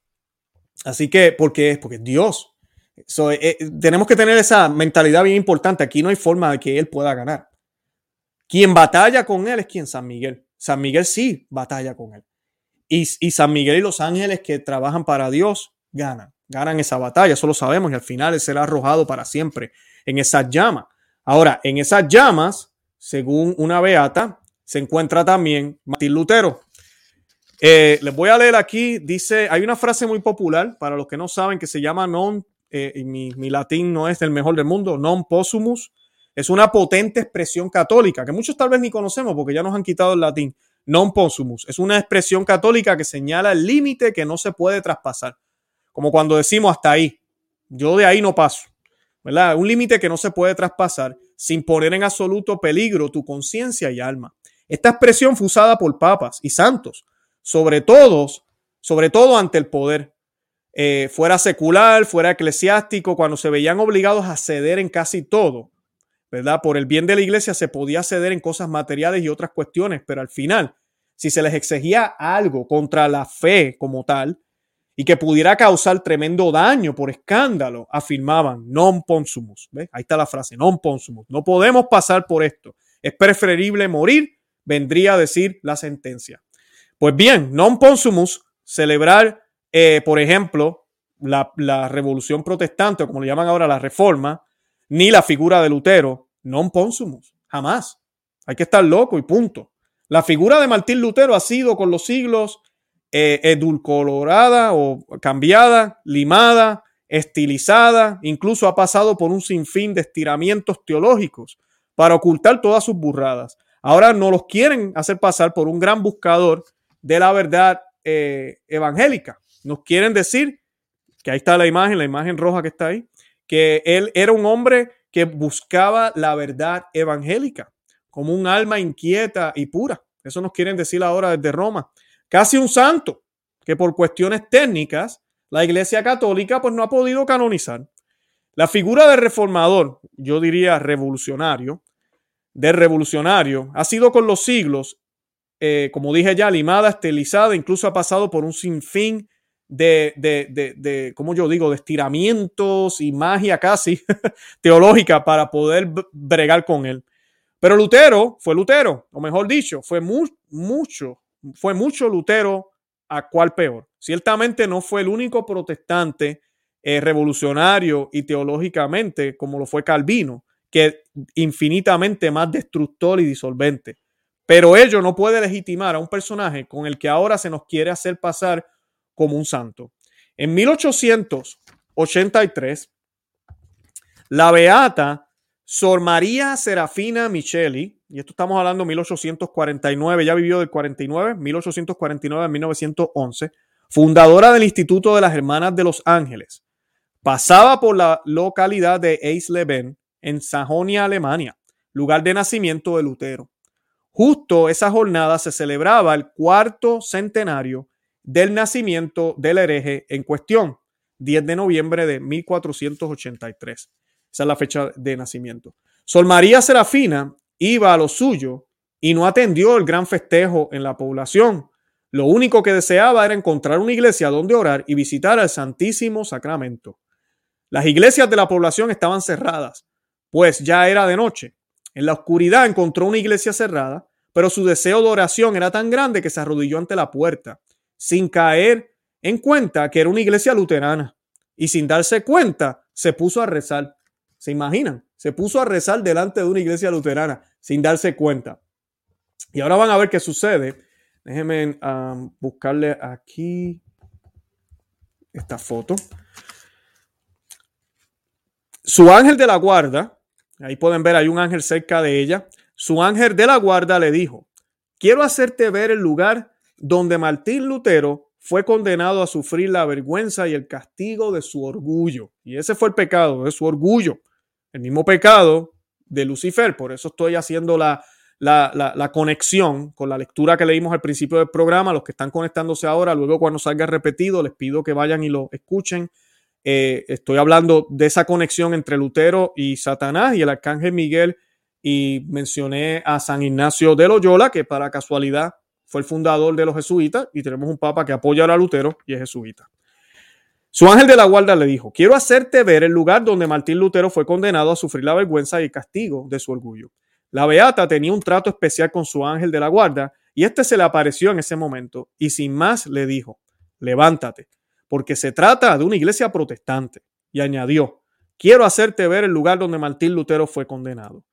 Así que, ¿por qué? Porque Dios. Eh, eh, tenemos que tener esa mentalidad bien importante. Aquí no hay forma de que Él pueda ganar. Quien batalla con Él es quien San Miguel. San Miguel sí batalla con Él. Y, y San Miguel y los ángeles que trabajan para Dios ganan. Ganan esa batalla, eso lo sabemos. Y al final Él será arrojado para siempre en esas llamas. Ahora, en esas llamas, según una beata, se encuentra también Martín Lutero. Eh, les voy a leer aquí, dice, hay una frase muy popular para los que no saben que se llama non, eh, mi, mi, latín no es el mejor del mundo, non possumus. Es una potente expresión católica que muchos tal vez ni conocemos porque ya nos han quitado el latín. Non possumus es una expresión católica que señala el límite que no se puede traspasar. Como cuando decimos hasta ahí, yo de ahí no paso, ¿verdad? Un límite que no se puede traspasar sin poner en absoluto peligro tu conciencia y alma. Esta expresión fue usada por papas y santos sobre todo, sobre todo ante el poder, eh, fuera secular, fuera eclesiástico, cuando se veían obligados a ceder en casi todo, ¿verdad? Por el bien de la iglesia se podía ceder en cosas materiales y otras cuestiones, pero al final, si se les exigía algo contra la fe como tal, y que pudiera causar tremendo daño por escándalo, afirmaban non ponsumus. ¿Ves? Ahí está la frase, non ponsumus. No podemos pasar por esto. Es preferible morir, vendría a decir la sentencia. Pues bien, non ponsumus, celebrar, eh, por ejemplo, la, revolución protestante, o como le llaman ahora la reforma, ni la figura de Lutero, non ponsumus, jamás. Hay que estar loco y punto. La figura de Martín Lutero ha sido con los siglos eh, edulcorada o cambiada, limada, estilizada, incluso ha pasado por un sinfín de estiramientos teológicos para ocultar todas sus burradas. Ahora no los quieren hacer pasar por un gran buscador de la verdad eh, evangélica. Nos quieren decir, que ahí está la imagen, la imagen roja que está ahí, que él era un hombre que buscaba la verdad evangélica como un alma inquieta y pura. Eso nos quieren decir ahora desde Roma. Casi un santo que por cuestiones técnicas la Iglesia Católica pues no ha podido canonizar. La figura de reformador, yo diría revolucionario, de revolucionario, ha sido con los siglos eh, como dije ya, limada, estilizada, incluso ha pasado por un sinfín de, de, de, de como yo digo, de estiramientos y magia casi teológica para poder bregar con él. Pero Lutero fue Lutero, o mejor dicho, fue mucho, fue mucho Lutero a cual peor. Ciertamente no fue el único protestante eh, revolucionario y teológicamente como lo fue Calvino, que infinitamente más destructor y disolvente. Pero ello no puede legitimar a un personaje con el que ahora se nos quiere hacer pasar como un santo. En 1883, la beata Sor María Serafina Micheli, y esto estamos hablando de 1849, ya vivió del 49, 1849 a 1911, fundadora del Instituto de las Hermanas de los Ángeles, pasaba por la localidad de Eisleben, en Sajonia, Alemania, lugar de nacimiento de Lutero. Justo esa jornada se celebraba el cuarto centenario del nacimiento del hereje en cuestión, 10 de noviembre de 1483. Esa es la fecha de nacimiento. Sol María Serafina iba a lo suyo y no atendió el gran festejo en la población. Lo único que deseaba era encontrar una iglesia donde orar y visitar al Santísimo Sacramento. Las iglesias de la población estaban cerradas, pues ya era de noche. En la oscuridad encontró una iglesia cerrada, pero su deseo de oración era tan grande que se arrodilló ante la puerta, sin caer en cuenta que era una iglesia luterana. Y sin darse cuenta, se puso a rezar. ¿Se imaginan? Se puso a rezar delante de una iglesia luterana, sin darse cuenta. Y ahora van a ver qué sucede. Déjenme um, buscarle aquí esta foto. Su ángel de la guarda Ahí pueden ver, hay un ángel cerca de ella. Su ángel de la guarda le dijo, quiero hacerte ver el lugar donde Martín Lutero fue condenado a sufrir la vergüenza y el castigo de su orgullo. Y ese fue el pecado, de su orgullo. El mismo pecado de Lucifer. Por eso estoy haciendo la, la, conexión con la lectura que leímos al principio del programa. Los que están conectándose ahora, luego cuando salga repetido, les pido que vayan y lo escuchen. Eh, estoy hablando de esa conexión entre Lutero y Satanás y el arcángel Miguel. Y mencioné a San Ignacio de Loyola, que para casualidad fue el fundador de los jesuitas. Y tenemos un papa que apoya a Lutero y es jesuita. Su ángel de la guarda le dijo, quiero hacerte ver el lugar donde Martín Lutero fue condenado a sufrir la vergüenza y el castigo de su orgullo. La beata tenía un trato especial con su ángel de la guarda y este se le apareció en ese momento y sin más le dijo, levántate, porque se trata de una iglesia protestante. Y añadió, quiero hacerte ver el lugar donde Martín Lutero fue condenado.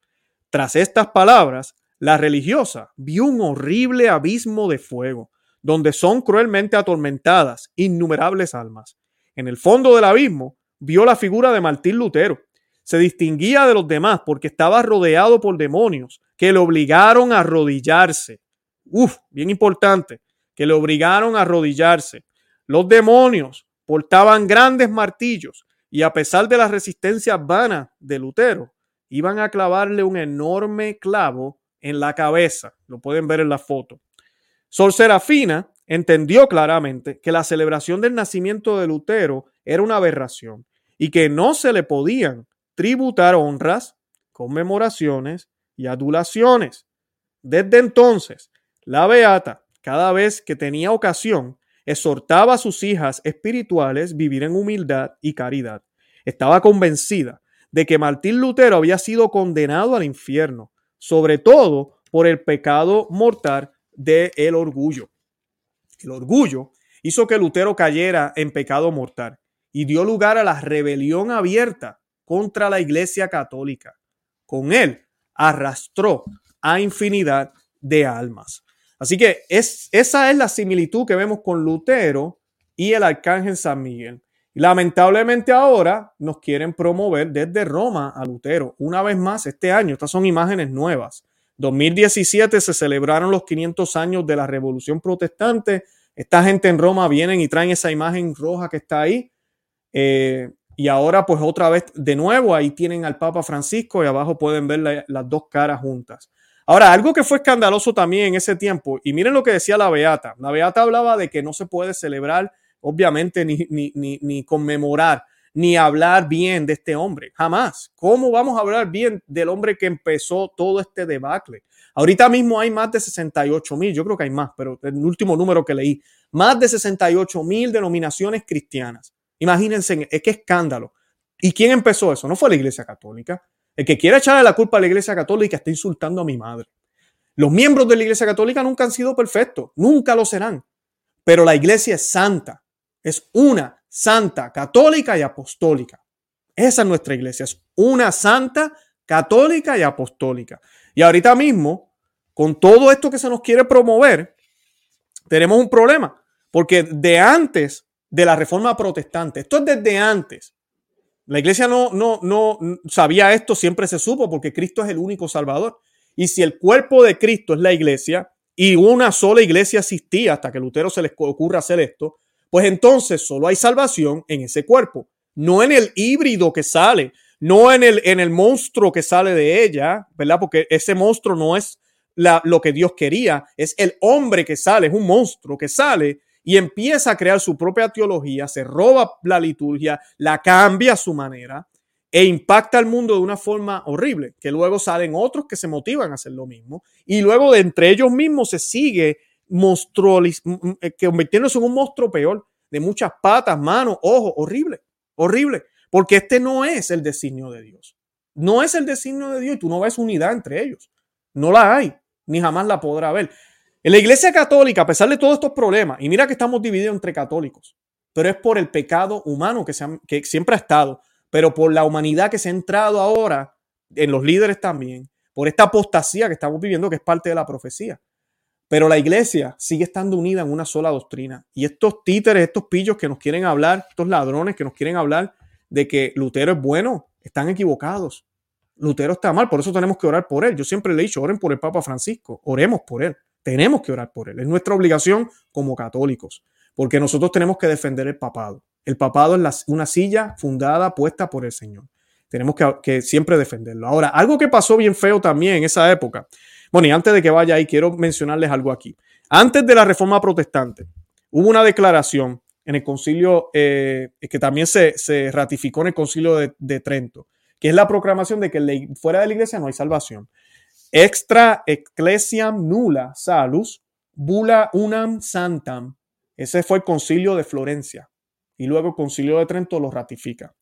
Tras estas palabras, la religiosa vio un horrible abismo de fuego, donde son cruelmente atormentadas innumerables almas en el fondo del abismo, vio la figura de Martín Lutero. Se distinguía de los demás porque estaba rodeado por demonios que le obligaron a arrodillarse. Uf, bien importante, que le obligaron a arrodillarse. Los demonios portaban grandes martillos y a pesar de la resistencia vana de Lutero, iban a clavarle un enorme clavo en la cabeza. Lo pueden ver en la foto. Sol Serafina entendió claramente que la celebración del nacimiento de Lutero era una aberración y que no se le podían tributar honras, conmemoraciones y adulaciones. Desde entonces, la Beata, cada vez que tenía ocasión, exhortaba a sus hijas espirituales vivir en humildad y caridad. Estaba convencida de que Martín Lutero había sido condenado al infierno, sobre todo por el pecado mortal del el orgullo. El orgullo hizo que Lutero cayera en pecado mortal y dio lugar a la rebelión abierta contra la Iglesia Católica. Con él arrastró a infinidad de almas. Así que es, esa es la similitud que vemos con Lutero y el arcángel San Miguel. Lamentablemente ahora nos quieren promover desde Roma a Lutero. Una vez más, este año, estas son imágenes nuevas. 2017 se celebraron los 500 años de la Revolución Protestante. Esta gente en Roma vienen y traen esa imagen roja que está ahí. Eh, y ahora pues otra vez de nuevo ahí tienen al Papa Francisco y abajo pueden ver las dos caras juntas. Ahora, algo que fue escandaloso también en ese tiempo, y miren lo que decía la Beata. La Beata hablaba de que no se puede celebrar, obviamente, ni, ni, ni, ni conmemorar ni hablar bien de este hombre. Jamás. ¿Cómo vamos a hablar bien del hombre que empezó todo este debacle? Ahorita mismo hay más de 68 mil, yo creo que hay más, pero el último número que leí, más de 68 mil denominaciones cristianas. Imagínense, es que escándalo. ¿Y quién empezó eso? No fue la Iglesia Católica. El que quiera echarle la culpa a la Iglesia Católica está insultando a mi madre. Los miembros de la Iglesia Católica nunca han sido perfectos, nunca lo serán. Pero la Iglesia es santa, es una santa, católica y apostólica. Esa es nuestra iglesia, es una santa, católica y apostólica. Y ahorita mismo, con todo esto que se nos quiere promover, tenemos un problema, porque de antes de la reforma protestante, esto es desde antes. La iglesia no, no, no sabía esto, siempre se supo, porque Cristo es el único salvador. Y si el cuerpo de Cristo es la iglesia, y una sola iglesia existía hasta que Lutero se les ocurra hacer esto, pues entonces solo hay salvación en ese cuerpo, no en el híbrido que sale, no en el, en el monstruo que sale de ella, ¿verdad? Porque ese monstruo no es la, lo que Dios quería, es el hombre que sale, es un monstruo que sale y empieza a crear su propia teología, se roba la liturgia, la cambia a su manera e impacta al mundo de una forma horrible, que luego salen otros que se motivan a hacer lo mismo y luego de entre ellos mismos se sigue eh, convirtiéndose en un monstruo peor, de muchas patas, manos, ojos, horrible, horrible, porque este no es el designio de Dios. No es el designio de Dios y tú no ves unidad entre ellos. No la hay, ni jamás la podrá haber. En la Iglesia Católica, a pesar de todos estos problemas, y mira que estamos divididos entre católicos, pero es por el pecado humano que, que siempre ha estado, pero por la humanidad que se ha entrado ahora en los líderes también, por esta apostasía que estamos viviendo, que es parte de la profecía. Pero la iglesia sigue estando unida en una sola doctrina. Y estos títeres, estos pillos que nos quieren hablar, estos ladrones que nos quieren hablar de que Lutero es bueno, están equivocados. Lutero está mal, por eso tenemos que orar por él. Yo siempre le he dicho, oren por el Papa Francisco, oremos por él. Tenemos que orar por él. Es nuestra obligación como católicos, porque nosotros tenemos que defender el papado. El papado es una silla fundada, puesta por el Señor. Tenemos que, siempre defenderlo. Ahora, algo que pasó bien feo también en esa época Bueno, y antes de que vaya ahí, quiero mencionarles algo aquí. Antes de la reforma protestante, hubo una declaración en el concilio, eh, que también se, ratificó en el concilio de, Trento, que es la proclamación de que fuera de la iglesia no hay salvación. Extra ecclesiam nulla salus, bula unam santam. Ese fue el concilio de Florencia. Y luego el concilio de Trento lo ratifica.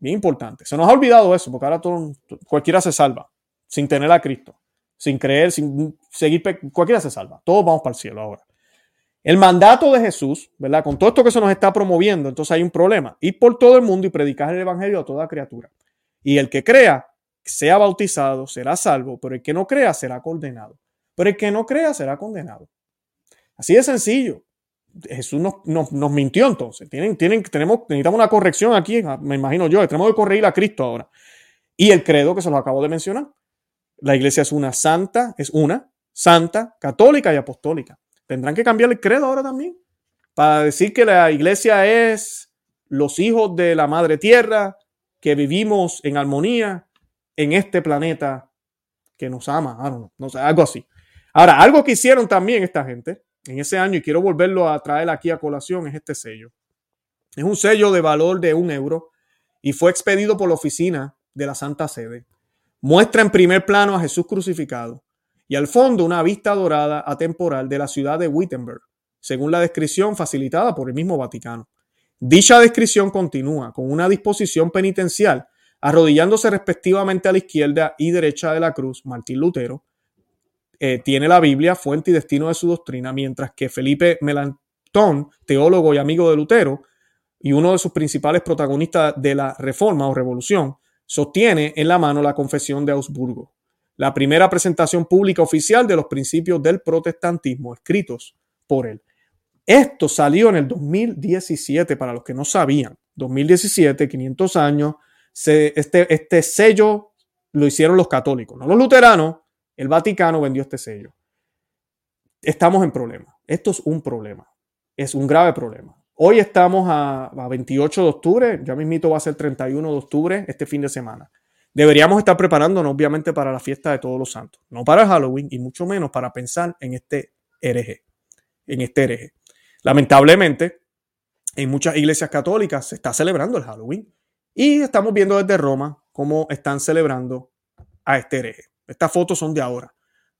Bien importante. Se nos ha olvidado eso, porque ahora todo, cualquiera se salva, sin tener a Cristo, sin creer, sin seguir, cualquiera se salva. Todos vamos para el cielo ahora. El mandato de Jesús, ¿verdad? Con todo esto que se nos está promoviendo, entonces hay un problema. Ir por todo el mundo y predicar el evangelio a toda criatura. Y el que crea, sea bautizado, será salvo, pero el que no crea será condenado. Pero el que no crea será condenado. Así de sencillo. Jesús nos, mintió entonces. Tienen, tienen, tenemos, necesitamos una corrección aquí, me imagino yo. Tenemos que corregir a Cristo ahora. Y el credo que se lo acabo de mencionar. La iglesia es una santa, es una santa, católica y apostólica. Tendrán que cambiar el credo ahora también. Para decir que la iglesia es los hijos de la madre tierra, que vivimos en armonía en este planeta que nos ama. no sé, algo así. Ahora, algo que hicieron también esta gente en ese año, y quiero volverlo a traer aquí a colación, es este sello. Es un sello de valor de un euro y fue expedido por la oficina de la Santa Sede. Muestra en primer plano a Jesús crucificado y al fondo una vista dorada atemporal de la ciudad de Wittenberg, según la descripción facilitada por el mismo Vaticano. Dicha descripción continúa con una disposición penitencial, arrodillándose respectivamente a la izquierda y derecha de la cruz Martín Lutero, eh, tiene la Biblia, fuente y destino de su doctrina, mientras que Felipe Melantón, teólogo y amigo de Lutero, y uno de sus principales protagonistas de la Reforma o Revolución, sostiene en la mano la Confesión de Augsburgo, la primera presentación pública oficial de los principios del protestantismo escritos por él. Esto salió en el 2017, para los que no sabían. 2017, 500 años, este, este sello lo hicieron los católicos, no los luteranos, el Vaticano vendió este sello. Estamos en problema. Esto es un problema. Es un grave problema. Hoy estamos a, 28 de octubre, ya mismito va a ser 31 de octubre este fin de semana. Deberíamos estar preparándonos obviamente para la fiesta de todos los santos, no para Halloween y mucho menos para pensar en este hereje, en este hereje. Lamentablemente, en muchas iglesias católicas se está celebrando el Halloween y estamos viendo desde Roma cómo están celebrando a este hereje. Estas fotos son de ahora.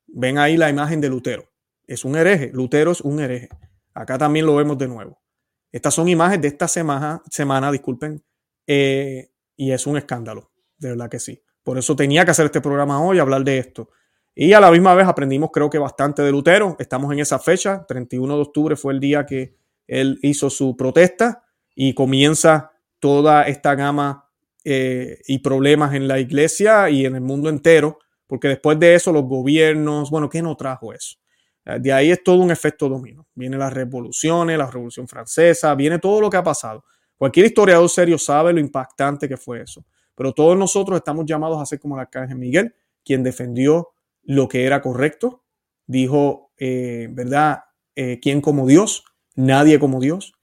Ven ahí la imagen de Lutero. Es un hereje. Lutero es un hereje. Acá también lo vemos de nuevo. Estas son imágenes de esta semana, semana disculpen, eh, y es un escándalo, de verdad que sí. Por eso tenía que hacer este programa hoy, hablar de esto. Y a la misma vez aprendimos creo que bastante de Lutero. Estamos en esa fecha, 31 de octubre fue el día que él hizo su protesta y comienza toda esta gama eh, y problemas en la iglesia y en el mundo entero porque después de eso los gobiernos, bueno, ¿qué no trajo eso? Eh, de ahí es todo un efecto dominó. Vienen las revoluciones, la revolución francesa, viene todo lo que ha pasado. Cualquier historiador serio sabe lo impactante que fue eso. Pero todos nosotros estamos llamados a ser como el arcángel Miguel, quien defendió lo que era correcto. Dijo, eh, ¿verdad? ¿Quién como Dios? Nadie como Dios.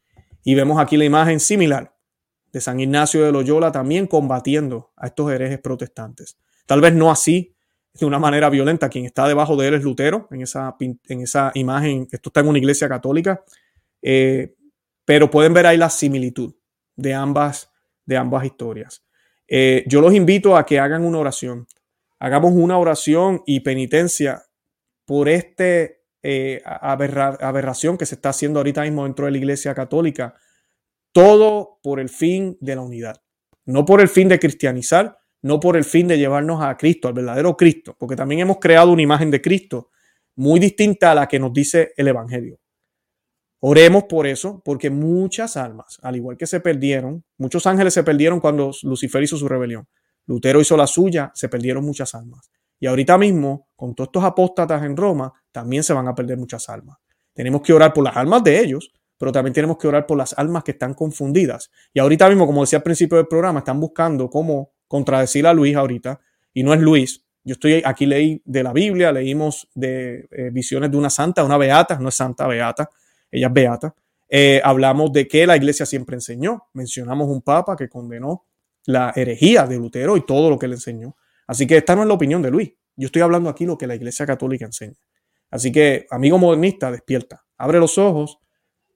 Y vemos aquí la imagen similar de San Ignacio de Loyola también combatiendo a estos herejes protestantes. Tal vez no así de una manera violenta. Quien está debajo de él es Lutero, en esa, en esa imagen. Esto está en una iglesia católica. Eh, pero pueden ver ahí la similitud de ambas, de ambas historias. Eh, yo los invito a que hagan una oración. Hagamos una oración y penitencia por este eh, aberración que se está haciendo ahorita mismo dentro de la iglesia católica. Todo por el fin de la unidad. No por el fin de cristianizar, no por el fin de llevarnos a Cristo, al verdadero Cristo, porque también hemos creado una imagen de Cristo muy distinta a la que nos dice el Evangelio. Oremos por eso, porque muchas almas, al igual que se perdieron, muchos ángeles se perdieron cuando Lucifer hizo su rebelión. Lutero hizo la suya, se perdieron muchas almas. Y ahorita mismo, con todos estos apóstatas en Roma, también se van a perder muchas almas. Tenemos que orar por las almas de ellos, pero también tenemos que orar por las almas que están confundidas. Y ahorita mismo, como decía al principio del programa, están buscando cómo contradecir a Luis ahorita, y no es Luis. Yo estoy aquí, leí de la Biblia, leímos de eh, visiones de una santa, una beata, no es santa, beata, ella es beata. Eh, hablamos de que la iglesia siempre enseñó. Mencionamos un papa que condenó la herejía de Lutero y todo lo que le enseñó. Así que esta no es la opinión de Luis. Yo estoy hablando aquí lo que la Iglesia Católica enseña. Así que, amigo modernista, despierta, abre los ojos,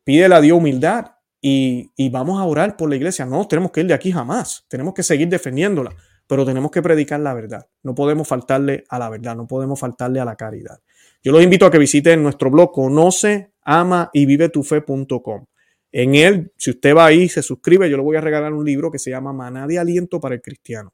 pídele a Dios humildad y, y vamos a orar por la iglesia. No tenemos que ir de aquí jamás, tenemos que seguir defendiéndola, pero tenemos que predicar la verdad. No podemos faltarle a la verdad, no podemos faltarle a la caridad. Yo los invito a que visiten nuestro blog conoce, ama y vive tu fe.com. En él, si usted va ahí, se suscribe, yo le voy a regalar un libro que se llama Maná de Aliento para el Cristiano.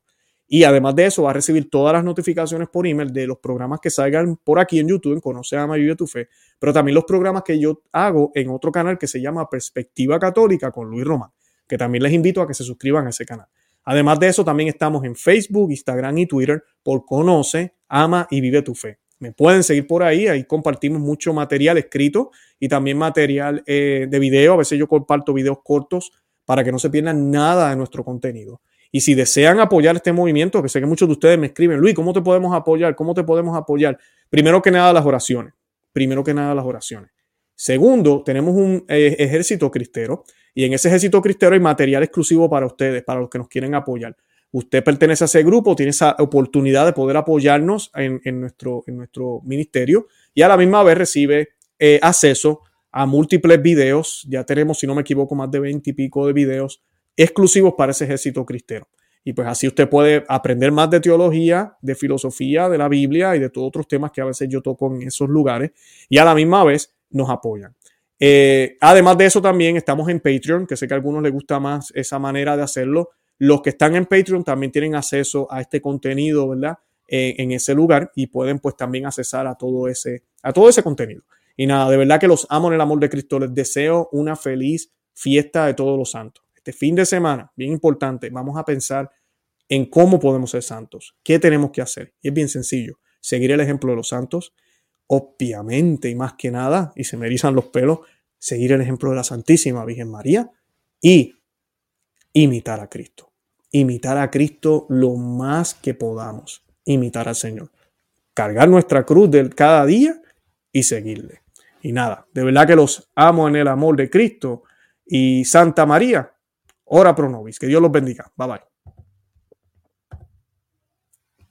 Y además de eso, va a recibir todas las notificaciones por email de los programas que salgan por aquí en YouTube, en Conoce, Ama y Vive tu Fe, pero también los programas que yo hago en otro canal que se llama Perspectiva Católica con Luis Román, que también les invito a que se suscriban a ese canal. Además de eso, también estamos en Facebook, Instagram y Twitter por Conoce, Ama y Vive tu Fe. Me pueden seguir por ahí, ahí compartimos mucho material escrito y también material eh, de video. A veces yo comparto videos cortos para que no se pierdan nada de nuestro contenido. Y si desean apoyar este movimiento, que sé que muchos de ustedes me escriben, Luis, ¿cómo te podemos apoyar? ¿Cómo te podemos apoyar? Primero que nada, las oraciones. Primero que nada, las oraciones. Segundo, tenemos un eh, ejército cristero y en ese ejército cristero hay material exclusivo para ustedes, para los que nos quieren apoyar. Usted pertenece a ese grupo, tiene esa oportunidad de poder apoyarnos en, nuestro, en nuestro ministerio y a la misma vez recibe eh, acceso a múltiples videos. Ya tenemos, si no me equivoco, más de 20 y pico de videos exclusivos para ese ejército cristero. Y pues así usted puede aprender más de teología, de filosofía, de la Biblia y de todos otros temas que a veces yo toco en esos lugares y a la misma vez nos apoyan. Eh, además de eso también estamos en Patreon, que sé que a algunos les gusta más esa manera de hacerlo. Los que están en Patreon también tienen acceso a este contenido, ¿verdad? Eh, en ese lugar y pueden pues también accesar a todo ese, a todo ese contenido. Y nada, de verdad que los amo en el amor de Cristo. Les deseo una feliz fiesta de todos los santos este fin de semana, bien importante, vamos a pensar en cómo podemos ser santos, qué tenemos que hacer. Y es bien sencillo, seguir el ejemplo de los santos, obviamente y más que nada, y se me erizan los pelos, seguir el ejemplo de la Santísima Virgen María y imitar a Cristo. Imitar a Cristo lo más que podamos, imitar al Señor. Cargar nuestra cruz de cada día y seguirle. Y nada, de verdad que los amo en el amor de Cristo y Santa María Ora pro nobis. Que Dios los bendiga. Bye bye.